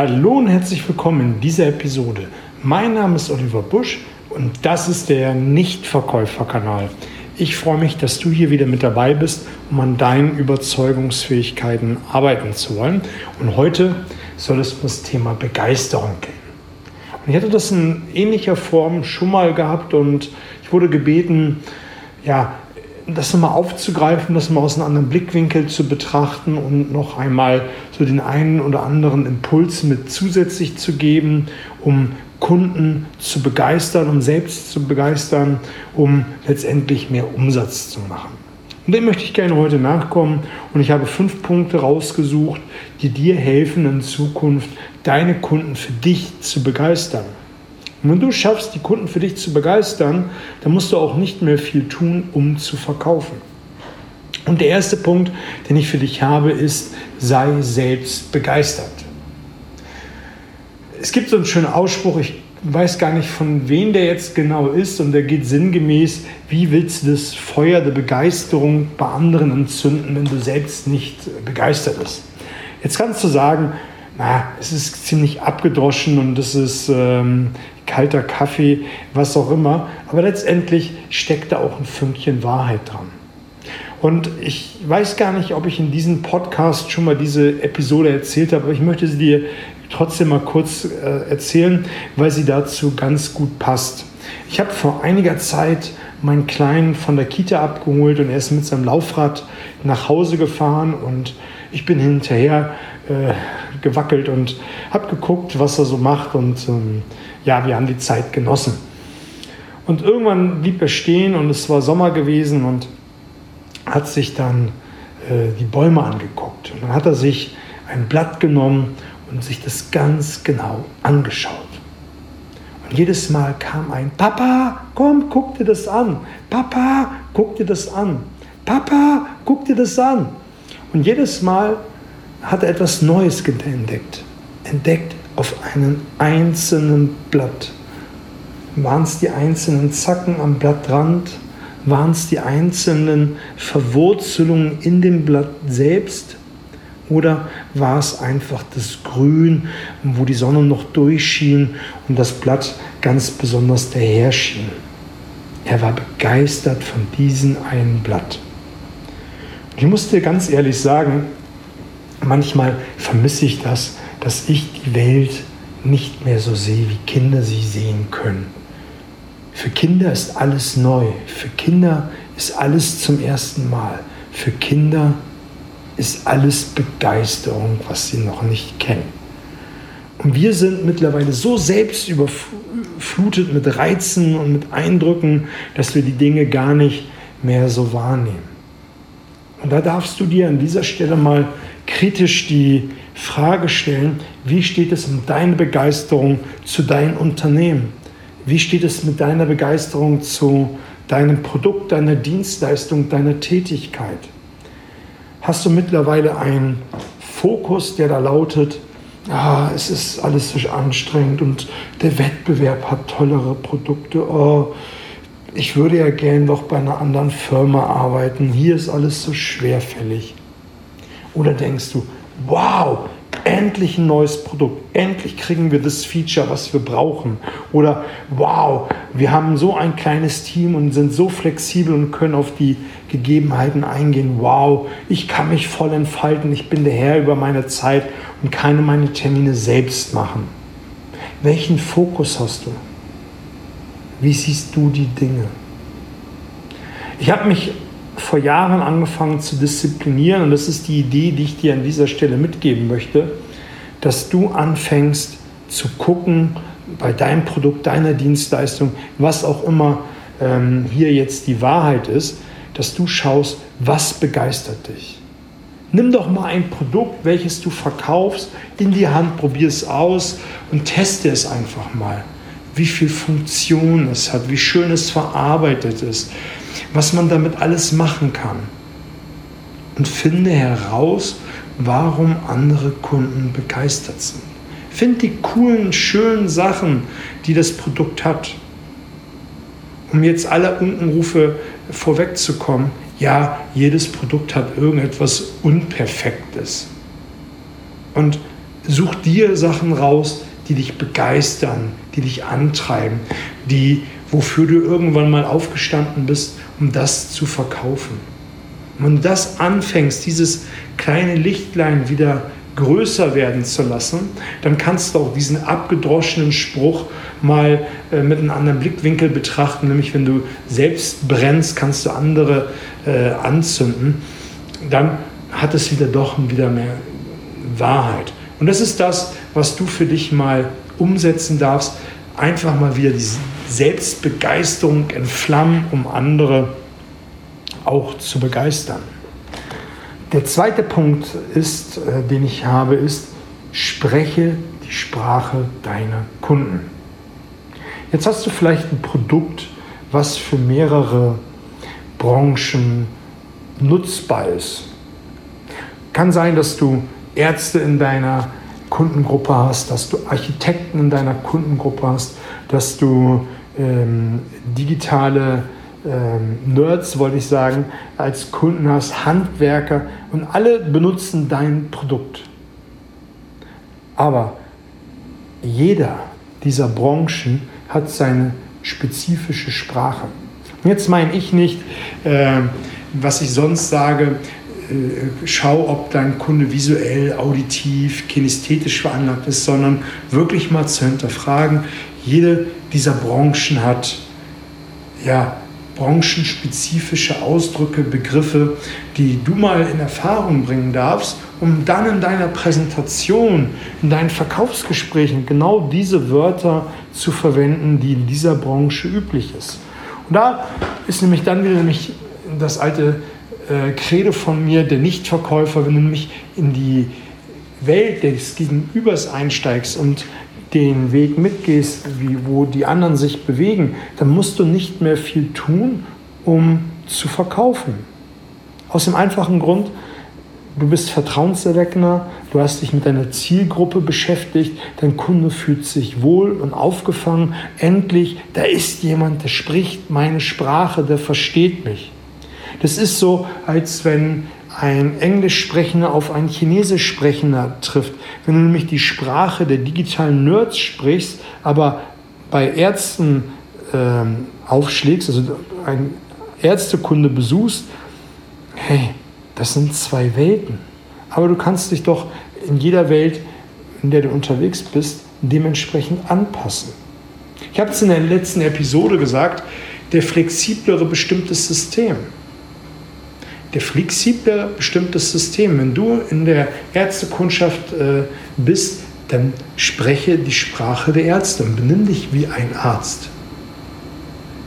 Hallo und herzlich willkommen in dieser Episode. Mein Name ist Oliver Busch und das ist der Nichtverkäuferkanal. Ich freue mich, dass du hier wieder mit dabei bist, um an deinen Überzeugungsfähigkeiten arbeiten zu wollen. Und heute soll es um das Thema Begeisterung gehen. Und ich hatte das in ähnlicher Form schon mal gehabt und ich wurde gebeten, ja, das nochmal aufzugreifen, das mal aus einem anderen Blickwinkel zu betrachten und noch einmal so den einen oder anderen Impuls mit zusätzlich zu geben, um Kunden zu begeistern, um selbst zu begeistern, um letztendlich mehr Umsatz zu machen. Und dem möchte ich gerne heute nachkommen und ich habe fünf Punkte rausgesucht, die dir helfen, in Zukunft deine Kunden für dich zu begeistern. Und wenn du schaffst, die Kunden für dich zu begeistern, dann musst du auch nicht mehr viel tun, um zu verkaufen. Und der erste Punkt, den ich für dich habe, ist, sei selbst begeistert. Es gibt so einen schönen Ausspruch, ich weiß gar nicht, von wem der jetzt genau ist, und der geht sinngemäß, wie willst du das Feuer der Begeisterung bei anderen entzünden, wenn du selbst nicht begeistert bist? Jetzt kannst du sagen, na, es ist ziemlich abgedroschen und es ist ähm, kalter Kaffee, was auch immer. Aber letztendlich steckt da auch ein Fünkchen Wahrheit dran. Und ich weiß gar nicht, ob ich in diesem Podcast schon mal diese Episode erzählt habe, aber ich möchte sie dir trotzdem mal kurz äh, erzählen, weil sie dazu ganz gut passt. Ich habe vor einiger Zeit meinen Kleinen von der Kita abgeholt und er ist mit seinem Laufrad nach Hause gefahren und ich bin hinterher äh, gewackelt und habe geguckt, was er so macht und ähm, ja, wir haben die Zeit genossen. Und irgendwann blieb er stehen und es war Sommer gewesen und hat sich dann äh, die Bäume angeguckt. Und dann hat er sich ein Blatt genommen und sich das ganz genau angeschaut. Und jedes Mal kam ein Papa, komm, guck dir das an. Papa, guck dir das an. Papa, guck dir das an. Und jedes Mal hat er etwas Neues entdeckt. Entdeckt auf einem einzelnen Blatt. Waren es die einzelnen Zacken am Blattrand? Waren es die einzelnen Verwurzelungen in dem Blatt selbst? Oder war es einfach das Grün, wo die Sonne noch durchschien und das Blatt ganz besonders daher schien? Er war begeistert von diesem einen Blatt. Ich muss dir ganz ehrlich sagen, manchmal vermisse ich das, dass ich die Welt nicht mehr so sehe, wie Kinder sie sehen können. Für Kinder ist alles neu. Für Kinder ist alles zum ersten Mal. Für Kinder ist alles Begeisterung, was sie noch nicht kennen. Und wir sind mittlerweile so selbst überflutet mit Reizen und mit Eindrücken, dass wir die Dinge gar nicht mehr so wahrnehmen. Und da darfst du dir an dieser Stelle mal kritisch die Frage stellen, wie steht es mit deiner Begeisterung zu deinem Unternehmen? Wie steht es mit deiner Begeisterung zu deinem Produkt, deiner Dienstleistung, deiner Tätigkeit? Hast du mittlerweile einen Fokus, der da lautet, ah, es ist alles so anstrengend und der Wettbewerb hat tollere Produkte, oh, ich würde ja gern doch bei einer anderen Firma arbeiten, hier ist alles so schwerfällig. Oder denkst du, wow, endlich ein neues Produkt, endlich kriegen wir das Feature, was wir brauchen. Oder wow, wir haben so ein kleines Team und sind so flexibel und können auf die Gegebenheiten eingehen. Wow, ich kann mich voll entfalten, ich bin der Herr über meine Zeit und kann meine Termine selbst machen. Welchen Fokus hast du? Wie siehst du die Dinge? Ich habe mich vor Jahren angefangen zu disziplinieren und das ist die Idee, die ich dir an dieser Stelle mitgeben möchte, dass du anfängst zu gucken bei deinem Produkt, deiner Dienstleistung, was auch immer ähm, hier jetzt die Wahrheit ist, dass du schaust, was begeistert dich. Nimm doch mal ein Produkt, welches du verkaufst, in die Hand, probier es aus und teste es einfach mal. Wie viel Funktion es hat, wie schön es verarbeitet ist, was man damit alles machen kann. Und finde heraus, warum andere Kunden begeistert sind. Find die coolen, schönen Sachen, die das Produkt hat. Um jetzt alle Unkenrufe vorwegzukommen, ja, jedes Produkt hat irgendetwas Unperfektes. Und such dir Sachen raus, die dich begeistern, die dich antreiben, die, wofür du irgendwann mal aufgestanden bist, um das zu verkaufen. Wenn du das anfängst, dieses kleine Lichtlein wieder größer werden zu lassen, dann kannst du auch diesen abgedroschenen Spruch mal äh, mit einem anderen Blickwinkel betrachten, nämlich wenn du selbst brennst, kannst du andere äh, anzünden, dann hat es wieder doch wieder mehr Wahrheit. Und das ist das, was du für dich mal umsetzen darfst, einfach mal wieder diese Selbstbegeisterung entflammen, um andere auch zu begeistern. Der zweite Punkt ist, äh, den ich habe, ist, spreche die Sprache deiner Kunden. Jetzt hast du vielleicht ein Produkt, was für mehrere Branchen nutzbar ist. Kann sein, dass du Ärzte in deiner Kundengruppe hast, dass du Architekten in deiner Kundengruppe hast, dass du ähm, digitale ähm, Nerds, wollte ich sagen, als Kunden hast, Handwerker und alle benutzen dein Produkt. Aber jeder dieser Branchen hat seine spezifische Sprache. Jetzt meine ich nicht, äh, was ich sonst sage, schau, ob dein Kunde visuell, auditiv, kinästhetisch veranlagt ist, sondern wirklich mal zu hinterfragen. Jede dieser Branchen hat ja, branchenspezifische Ausdrücke, Begriffe, die du mal in Erfahrung bringen darfst, um dann in deiner Präsentation, in deinen Verkaufsgesprächen genau diese Wörter zu verwenden, die in dieser Branche üblich ist. Und da ist nämlich dann wieder nämlich das alte äh, Credo von mir, der Nichtverkäufer, wenn du nämlich in die Welt des Gegenübers einsteigst und den Weg mitgehst, wie, wo die anderen sich bewegen, dann musst du nicht mehr viel tun, um zu verkaufen. Aus dem einfachen Grund, du bist vertrauenserweckender, du hast dich mit deiner Zielgruppe beschäftigt, dein Kunde fühlt sich wohl und aufgefangen. Endlich, da ist jemand, der spricht meine Sprache, der versteht mich. Das ist so, als wenn ein Englisch sprechender auf einen Chinesisch sprechender trifft. Wenn du nämlich die Sprache der digitalen Nerds sprichst, aber bei Ärzten ähm, aufschlägst, also ein Ärztekunde besuchst, hey, das sind zwei Welten. Aber du kannst dich doch in jeder Welt, in der du unterwegs bist, dementsprechend anpassen. Ich habe es in der letzten Episode gesagt, der flexiblere bestimmtes System der flexible bestimmtes System. Wenn du in der Ärztekundschaft äh, bist, dann spreche die Sprache der Ärzte und benimm dich wie ein Arzt.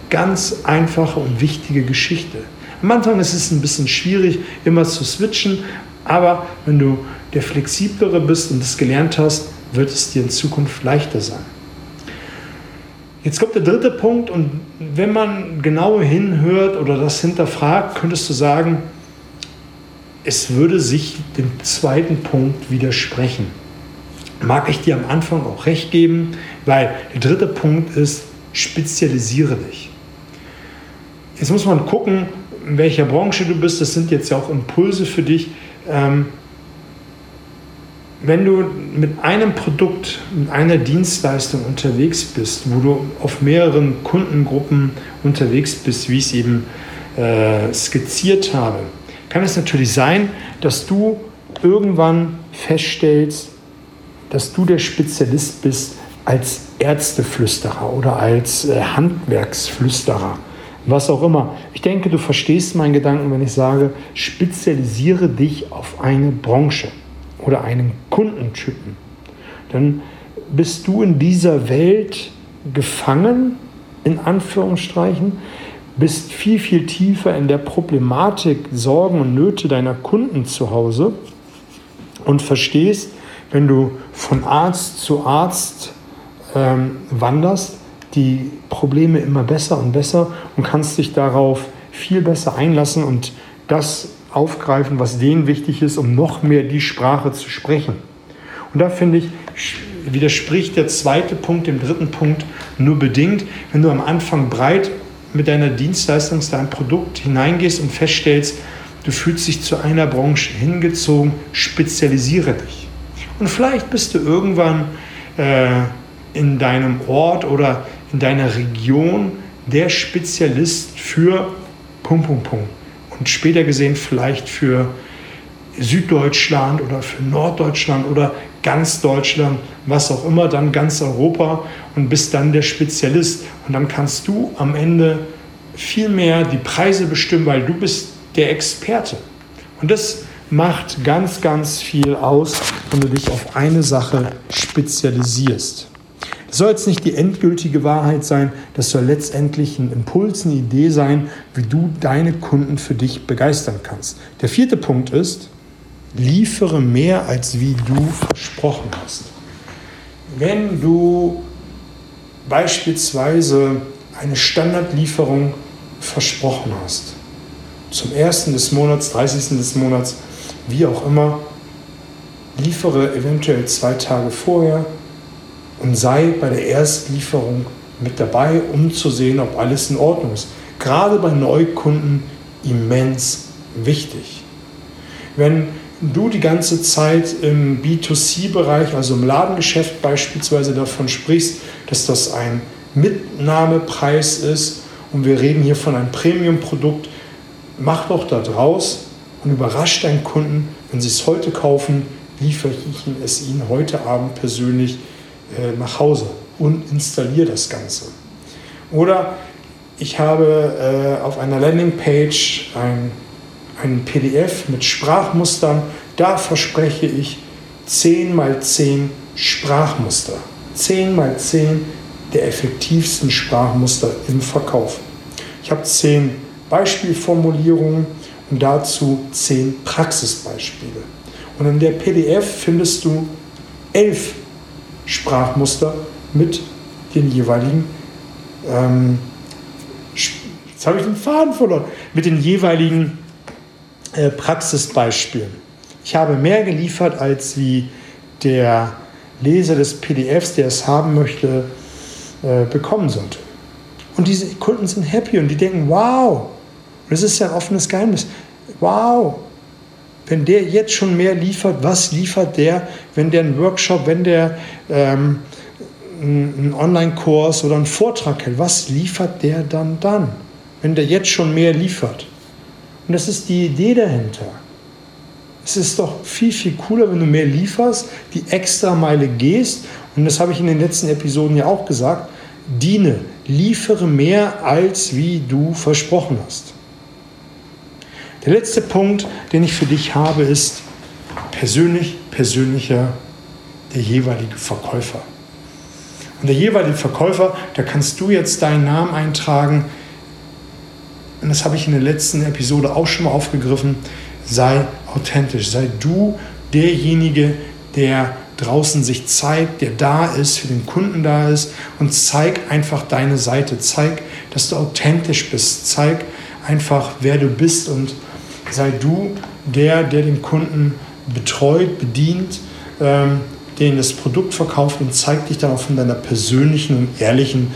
Ganz einfache und wichtige Geschichte. Am Anfang ist es ein bisschen schwierig, immer zu switchen, aber wenn du der flexiblere bist und das gelernt hast, wird es dir in Zukunft leichter sein. Jetzt kommt der dritte Punkt und wenn man genau hinhört oder das hinterfragt, könntest du sagen, es würde sich dem zweiten Punkt widersprechen. Mag ich dir am Anfang auch recht geben, weil der dritte Punkt ist, spezialisiere dich. Jetzt muss man gucken, in welcher Branche du bist. Das sind jetzt ja auch Impulse für dich. Ähm, wenn du mit einem Produkt, mit einer Dienstleistung unterwegs bist, wo du auf mehreren Kundengruppen unterwegs bist, wie ich es eben äh, skizziert habe, kann es natürlich sein, dass du irgendwann feststellst, dass du der Spezialist bist als Ärzteflüsterer oder als äh, Handwerksflüsterer, was auch immer. Ich denke, du verstehst meinen Gedanken, wenn ich sage, spezialisiere dich auf eine Branche oder einen Kundentypen, dann bist du in dieser Welt gefangen, in Anführungsstrichen, bist viel, viel tiefer in der Problematik, Sorgen und Nöte deiner Kunden zu Hause und verstehst, wenn du von Arzt zu Arzt ähm, wanderst, die Probleme immer besser und besser und kannst dich darauf viel besser einlassen und das aufgreifen, was denen wichtig ist, um noch mehr die Sprache zu sprechen. Und da finde ich, widerspricht der zweite Punkt dem dritten Punkt nur bedingt, wenn du am Anfang breit mit deiner Dienstleistung, deinem Produkt hineingehst und feststellst, du fühlst dich zu einer Branche hingezogen, spezialisiere dich. Und vielleicht bist du irgendwann äh, in deinem Ort oder in deiner Region der Spezialist für Punkt, Punkt, Punkt. Und später gesehen vielleicht für Süddeutschland oder für Norddeutschland oder ganz Deutschland, was auch immer, dann ganz Europa und bist dann der Spezialist. Und dann kannst du am Ende viel mehr die Preise bestimmen, weil du bist der Experte. Und das macht ganz, ganz viel aus, wenn du dich auf eine Sache spezialisierst. Das soll jetzt nicht die endgültige Wahrheit sein, das soll letztendlich ein Impuls, eine Idee sein, wie du deine Kunden für dich begeistern kannst. Der vierte Punkt ist, liefere mehr, als wie du versprochen hast. Wenn du beispielsweise eine Standardlieferung versprochen hast, zum 1. des Monats, 30. des Monats, wie auch immer, liefere eventuell zwei Tage vorher und sei bei der Erstlieferung mit dabei, um zu sehen, ob alles in Ordnung ist. Gerade bei Neukunden immens wichtig. Wenn du die ganze Zeit im B2C-Bereich, also im Ladengeschäft beispielsweise davon sprichst, dass das ein Mitnahmepreis ist und wir reden hier von einem Premium-Produkt, mach doch da draus und überrascht deinen Kunden, wenn sie es heute kaufen, liefere ich es ihnen heute Abend persönlich äh, nach Hause und installiere das Ganze. Oder ich habe äh, auf einer Landingpage ein, ein PDF mit Sprachmustern. Da verspreche ich 10 mal 10 Sprachmuster. 10 mal 10 der effektivsten Sprachmuster im Verkauf. Ich habe 10 Beispielformulierungen und dazu 10 Praxisbeispiele. Und in der PDF findest du 11 Sprachmuster mit den jeweiligen, ähm, jetzt habe ich den Faden verloren, mit den jeweiligen äh, Praxisbeispielen. Ich habe mehr geliefert, als wie der Leser des PDFs, der es haben möchte, äh, bekommen sollte. Und diese Kunden sind happy und die denken, wow, das ist ja ein offenes Geheimnis, wow, wenn der jetzt schon mehr liefert, was liefert der, wenn der einen Workshop, wenn der ähm, einen Online-Kurs oder einen Vortrag hält, was liefert der dann dann, wenn der jetzt schon mehr liefert? Und das ist die Idee dahinter. Es ist doch viel, viel cooler, wenn du mehr lieferst, die extra Meile gehst. Und das habe ich in den letzten Episoden ja auch gesagt. Diene, liefere mehr, als wie du versprochen hast. Der letzte Punkt, den ich für dich habe, ist persönlich, persönlicher der jeweilige Verkäufer. Und der jeweilige Verkäufer, da kannst du jetzt deinen Namen eintragen. Und das habe ich in der letzten Episode auch schon mal aufgegriffen. Sei authentisch, sei du derjenige, der draußen sich zeigt, der da ist, für den Kunden da ist und zeig einfach deine Seite. Zeig, dass du authentisch bist. Zeig einfach, wer du bist und sei du der, der den Kunden betreut, bedient, ähm, denen das Produkt verkauft und zeigt dich dann auch von deiner persönlichen und ehrlichen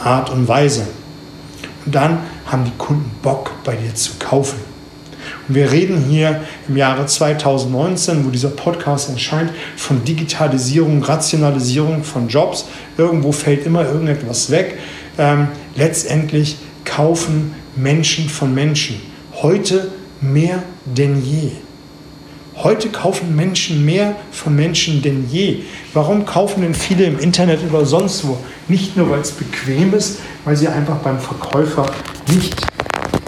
Art und Weise. Und dann haben die Kunden Bock, bei dir zu kaufen. Und wir reden hier im Jahre 2019, wo dieser Podcast erscheint, von Digitalisierung, Rationalisierung von Jobs. Irgendwo fällt immer irgendetwas weg. Ähm, letztendlich kaufen Menschen von Menschen. Heute mehr denn je. Heute kaufen Menschen mehr von Menschen denn je. Warum kaufen denn viele im Internet oder sonst wo? Nicht nur, weil es bequem ist, weil sie einfach beim Verkäufer nicht,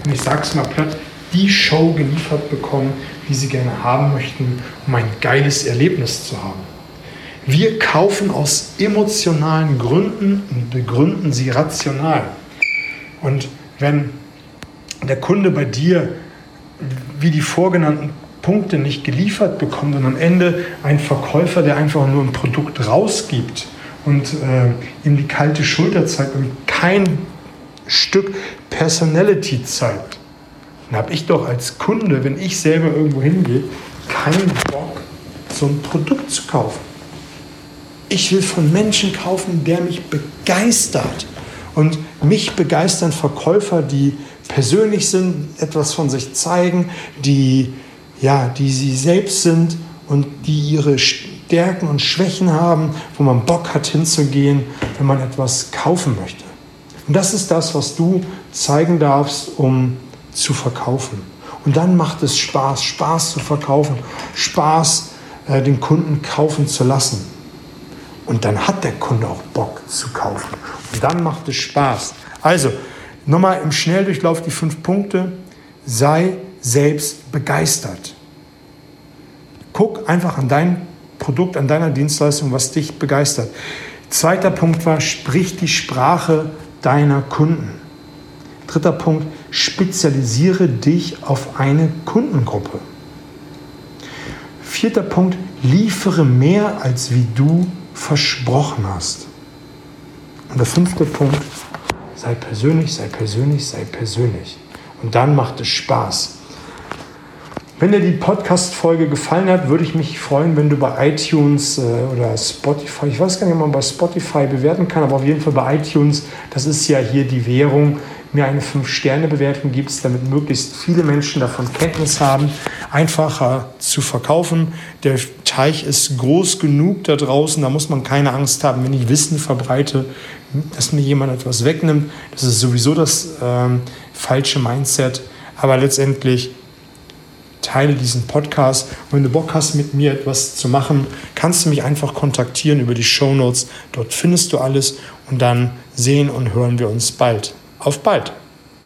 und ich sage es mal platt, die Show geliefert bekommen, die sie gerne haben möchten, um ein geiles Erlebnis zu haben. Wir kaufen aus emotionalen Gründen und begründen sie rational. Und wenn der Kunde bei dir wie die vorgenannten Punkte nicht geliefert bekommt und am Ende ein Verkäufer, der einfach nur ein Produkt rausgibt und äh, ihm die kalte Schulter zeigt und kein Stück Personality zeigt, dann habe ich doch als Kunde, wenn ich selber irgendwo hingehe, keinen Bock, so ein Produkt zu kaufen. Ich will von Menschen kaufen, der mich begeistert. Und mich begeistern Verkäufer, die persönlich sind, etwas von sich zeigen, die, ja, die sie selbst sind und die ihre Stärken und Schwächen haben, wo man Bock hat hinzugehen, wenn man etwas kaufen möchte. Und das ist das, was du zeigen darfst, um zu verkaufen. Und dann macht es Spaß, Spaß zu verkaufen, Spaß, äh, den Kunden kaufen zu lassen. Und dann hat der Kunde auch Bock zu kaufen. Und dann macht es Spaß. Also, nochmal im Schnelldurchlauf die fünf Punkte. Sei selbst begeistert. Guck einfach an dein Produkt, an deiner Dienstleistung, was dich begeistert. Zweiter Punkt war, sprich die Sprache deiner Kunden. Dritter Punkt, spezialisiere dich auf eine Kundengruppe. Vierter Punkt, liefere mehr, als wie du versprochen hast. Und der fünfte Punkt, sei persönlich, sei persönlich, sei persönlich. Und dann macht es Spaß. Wenn dir die Podcast-Folge gefallen hat, würde ich mich freuen, wenn du bei iTunes äh, oder Spotify, ich weiß gar nicht, ob man bei Spotify bewerten kann, aber auf jeden Fall bei iTunes, das ist ja hier die Währung, mir eine 5-Sterne-Bewertung gibst, damit möglichst viele Menschen davon Kenntnis haben, einfacher zu verkaufen. Der Teich ist groß genug da draußen, da muss man keine Angst haben, wenn ich Wissen verbreite, dass mir jemand etwas wegnimmt. Das ist sowieso das ähm, falsche Mindset. Aber letztendlich teile diesen Podcast. Und wenn du Bock hast, mit mir etwas zu machen, kannst du mich einfach kontaktieren über die Show Notes. Dort findest du alles und dann sehen und hören wir uns bald. Auf bald!